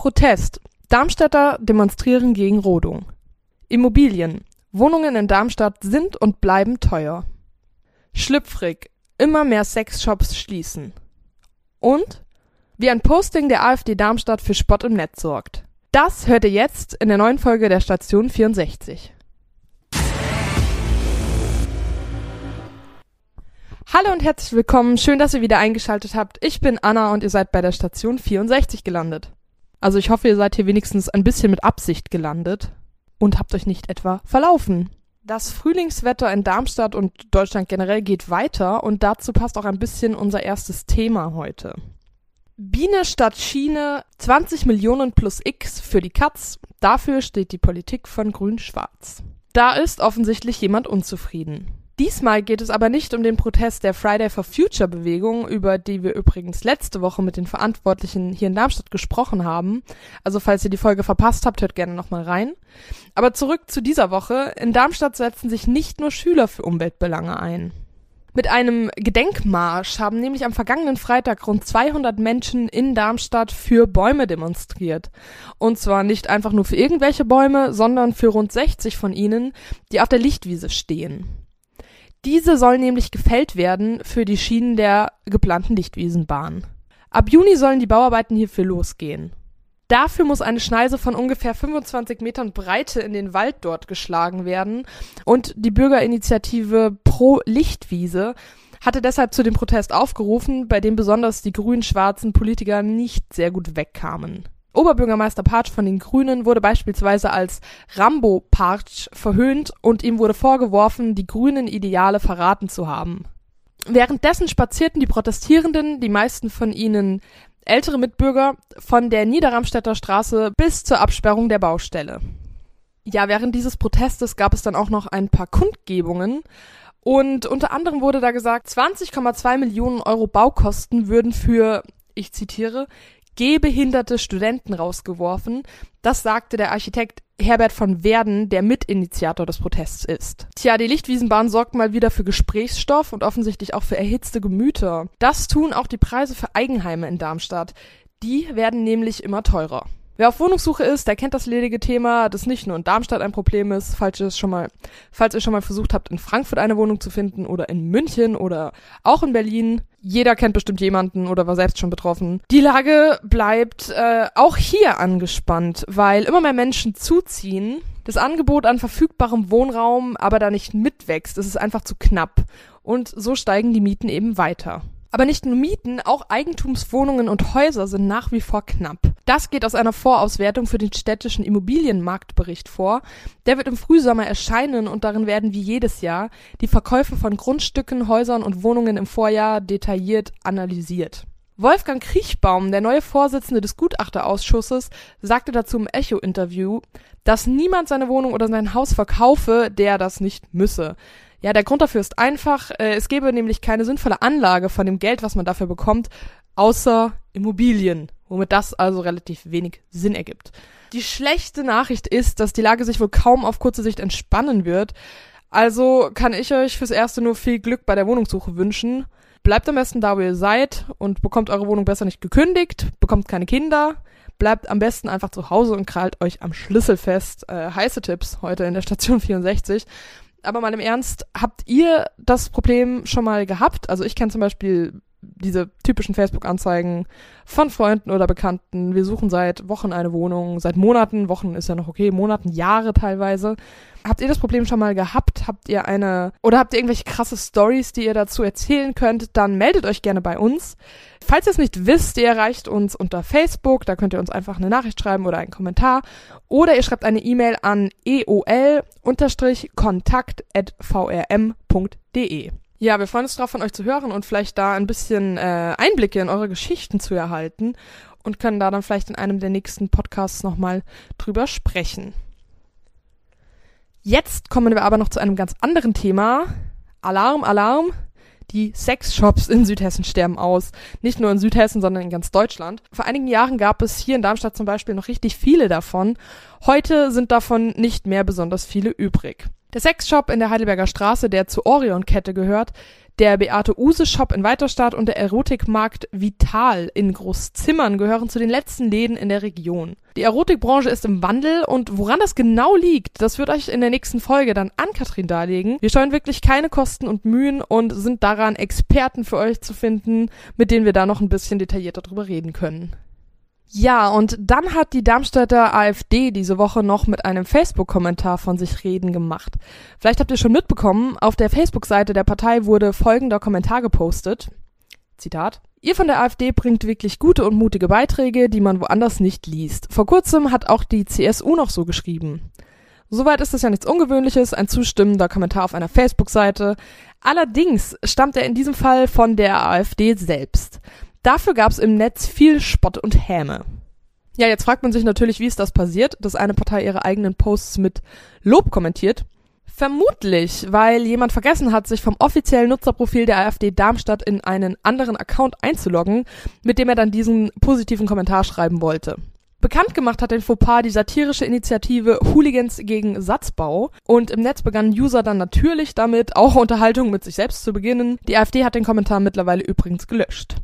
Protest. Darmstädter demonstrieren gegen Rodung. Immobilien. Wohnungen in Darmstadt sind und bleiben teuer. Schlüpfrig. Immer mehr Sexshops schließen. Und wie ein Posting der AfD Darmstadt für Spott im Netz sorgt. Das hört ihr jetzt in der neuen Folge der Station 64. Hallo und herzlich willkommen. Schön, dass ihr wieder eingeschaltet habt. Ich bin Anna und ihr seid bei der Station 64 gelandet. Also ich hoffe, ihr seid hier wenigstens ein bisschen mit Absicht gelandet und habt euch nicht etwa verlaufen. Das Frühlingswetter in Darmstadt und Deutschland generell geht weiter und dazu passt auch ein bisschen unser erstes Thema heute. Biene statt Schiene, 20 Millionen plus X für die Katz. Dafür steht die Politik von Grün-Schwarz. Da ist offensichtlich jemand unzufrieden. Diesmal geht es aber nicht um den Protest der Friday for Future Bewegung, über die wir übrigens letzte Woche mit den Verantwortlichen hier in Darmstadt gesprochen haben. Also falls ihr die Folge verpasst habt, hört gerne nochmal rein. Aber zurück zu dieser Woche. In Darmstadt setzen sich nicht nur Schüler für Umweltbelange ein. Mit einem Gedenkmarsch haben nämlich am vergangenen Freitag rund 200 Menschen in Darmstadt für Bäume demonstriert. Und zwar nicht einfach nur für irgendwelche Bäume, sondern für rund 60 von ihnen, die auf der Lichtwiese stehen. Diese soll nämlich gefällt werden für die Schienen der geplanten Lichtwiesenbahn. Ab Juni sollen die Bauarbeiten hierfür losgehen. Dafür muss eine Schneise von ungefähr 25 Metern Breite in den Wald dort geschlagen werden und die Bürgerinitiative Pro Lichtwiese hatte deshalb zu dem Protest aufgerufen, bei dem besonders die grün-schwarzen Politiker nicht sehr gut wegkamen. Oberbürgermeister Partsch von den Grünen wurde beispielsweise als Rambo Partsch verhöhnt und ihm wurde vorgeworfen, die grünen Ideale verraten zu haben. Währenddessen spazierten die Protestierenden, die meisten von ihnen ältere Mitbürger, von der Niederramstädter Straße bis zur Absperrung der Baustelle. Ja, während dieses Protestes gab es dann auch noch ein paar Kundgebungen und unter anderem wurde da gesagt, 20,2 Millionen Euro Baukosten würden für, ich zitiere, gehbehinderte Studenten rausgeworfen. Das sagte der Architekt Herbert von Werden, der Mitinitiator des Protests ist. Tja, die Lichtwiesenbahn sorgt mal wieder für Gesprächsstoff und offensichtlich auch für erhitzte Gemüter. Das tun auch die Preise für Eigenheime in Darmstadt. Die werden nämlich immer teurer. Wer auf Wohnungssuche ist, der kennt das ledige Thema, das nicht nur in Darmstadt ein Problem ist, falls ihr es schon mal, falls ihr schon mal versucht habt, in Frankfurt eine Wohnung zu finden oder in München oder auch in Berlin. Jeder kennt bestimmt jemanden oder war selbst schon betroffen. Die Lage bleibt äh, auch hier angespannt, weil immer mehr Menschen zuziehen, das Angebot an verfügbarem Wohnraum aber da nicht mitwächst. Es ist einfach zu knapp. Und so steigen die Mieten eben weiter. Aber nicht nur Mieten, auch Eigentumswohnungen und Häuser sind nach wie vor knapp. Das geht aus einer Vorauswertung für den städtischen Immobilienmarktbericht vor. Der wird im Frühsommer erscheinen und darin werden wie jedes Jahr die Verkäufe von Grundstücken, Häusern und Wohnungen im Vorjahr detailliert analysiert. Wolfgang Kriechbaum, der neue Vorsitzende des Gutachterausschusses, sagte dazu im Echo-Interview, dass niemand seine Wohnung oder sein Haus verkaufe, der das nicht müsse. Ja, der Grund dafür ist einfach, äh, es gäbe nämlich keine sinnvolle Anlage von dem Geld, was man dafür bekommt, außer Immobilien, womit das also relativ wenig Sinn ergibt. Die schlechte Nachricht ist, dass die Lage sich wohl kaum auf kurze Sicht entspannen wird. Also kann ich euch fürs Erste nur viel Glück bei der Wohnungssuche wünschen. Bleibt am besten da, wo ihr seid und bekommt eure Wohnung besser nicht gekündigt, bekommt keine Kinder, bleibt am besten einfach zu Hause und krallt euch am Schlüssel fest. Äh, heiße Tipps heute in der Station 64 aber mal im Ernst, habt ihr das Problem schon mal gehabt? Also ich kenne zum Beispiel diese typischen Facebook-Anzeigen von Freunden oder Bekannten. Wir suchen seit Wochen eine Wohnung, seit Monaten, Wochen ist ja noch okay, Monaten, Jahre teilweise. Habt ihr das Problem schon mal gehabt? Habt ihr eine oder habt ihr irgendwelche krasse Stories, die ihr dazu erzählen könnt? Dann meldet euch gerne bei uns. Falls ihr es nicht wisst, ihr erreicht uns unter Facebook, da könnt ihr uns einfach eine Nachricht schreiben oder einen Kommentar oder ihr schreibt eine E-Mail an eol-kontakt@vrm.de. Ja, wir freuen uns drauf, von euch zu hören und vielleicht da ein bisschen äh, Einblicke in eure Geschichten zu erhalten und können da dann vielleicht in einem der nächsten Podcasts nochmal drüber sprechen. Jetzt kommen wir aber noch zu einem ganz anderen Thema. Alarm, Alarm. Die Sexshops in Südhessen sterben aus. Nicht nur in Südhessen, sondern in ganz Deutschland. Vor einigen Jahren gab es hier in Darmstadt zum Beispiel noch richtig viele davon. Heute sind davon nicht mehr besonders viele übrig. Der Sexshop in der Heidelberger Straße, der zur Orion-Kette gehört, Der Beate Use Shop in Weiterstadt und der Erotikmarkt Vital in Großzimmern gehören zu den letzten Läden in der Region. Die Erotikbranche ist im Wandel und woran das genau liegt, das wird euch in der nächsten Folge dann an Katrin darlegen. Wir scheuen wirklich keine Kosten und Mühen und sind daran, Experten für euch zu finden, mit denen wir da noch ein bisschen detaillierter drüber reden können. Ja, und dann hat die Darmstädter AfD diese Woche noch mit einem Facebook-Kommentar von sich reden gemacht. Vielleicht habt ihr schon mitbekommen, auf der Facebook-Seite der Partei wurde folgender Kommentar gepostet. Zitat. Ihr von der AfD bringt wirklich gute und mutige Beiträge, die man woanders nicht liest. Vor kurzem hat auch die CSU noch so geschrieben. Soweit ist es ja nichts Ungewöhnliches, ein zustimmender Kommentar auf einer Facebook-Seite. Allerdings stammt er in diesem Fall von der AfD selbst. Dafür gab's im Netz viel Spott und Häme. Ja, jetzt fragt man sich natürlich, wie ist das passiert, dass eine Partei ihre eigenen Posts mit Lob kommentiert. Vermutlich, weil jemand vergessen hat, sich vom offiziellen Nutzerprofil der AfD Darmstadt in einen anderen Account einzuloggen, mit dem er dann diesen positiven Kommentar schreiben wollte. Bekannt gemacht hat den Fauxpas die satirische Initiative Hooligans gegen Satzbau und im Netz begannen User dann natürlich damit, auch Unterhaltung mit sich selbst zu beginnen. Die AfD hat den Kommentar mittlerweile übrigens gelöscht.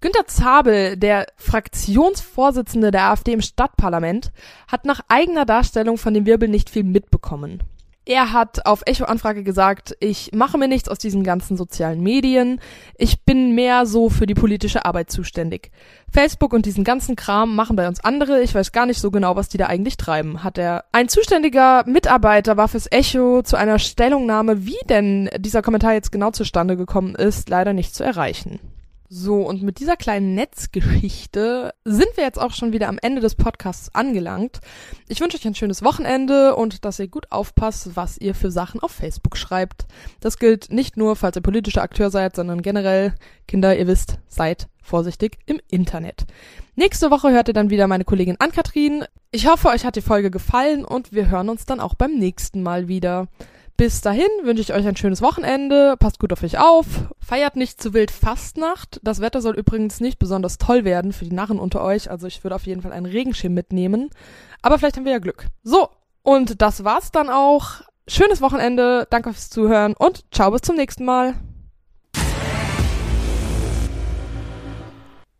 Günter Zabel, der Fraktionsvorsitzende der AfD im Stadtparlament, hat nach eigener Darstellung von dem Wirbel nicht viel mitbekommen. Er hat auf Echo-Anfrage gesagt, ich mache mir nichts aus diesen ganzen sozialen Medien, ich bin mehr so für die politische Arbeit zuständig. Facebook und diesen ganzen Kram machen bei uns andere, ich weiß gar nicht so genau, was die da eigentlich treiben, hat er. Ein zuständiger Mitarbeiter war fürs Echo zu einer Stellungnahme, wie denn dieser Kommentar jetzt genau zustande gekommen ist, leider nicht zu erreichen. So, und mit dieser kleinen Netzgeschichte sind wir jetzt auch schon wieder am Ende des Podcasts angelangt. Ich wünsche euch ein schönes Wochenende und dass ihr gut aufpasst, was ihr für Sachen auf Facebook schreibt. Das gilt nicht nur, falls ihr politischer Akteur seid, sondern generell, Kinder, ihr wisst, seid vorsichtig im Internet. Nächste Woche hört ihr dann wieder meine Kollegin Ann-Kathrin. Ich hoffe, euch hat die Folge gefallen und wir hören uns dann auch beim nächsten Mal wieder. Bis dahin wünsche ich euch ein schönes Wochenende, passt gut auf euch auf, feiert nicht zu wild Fastnacht. Das Wetter soll übrigens nicht besonders toll werden für die Narren unter euch, also ich würde auf jeden Fall einen Regenschirm mitnehmen. Aber vielleicht haben wir ja Glück. So, und das war's dann auch. Schönes Wochenende, danke fürs Zuhören und ciao bis zum nächsten Mal.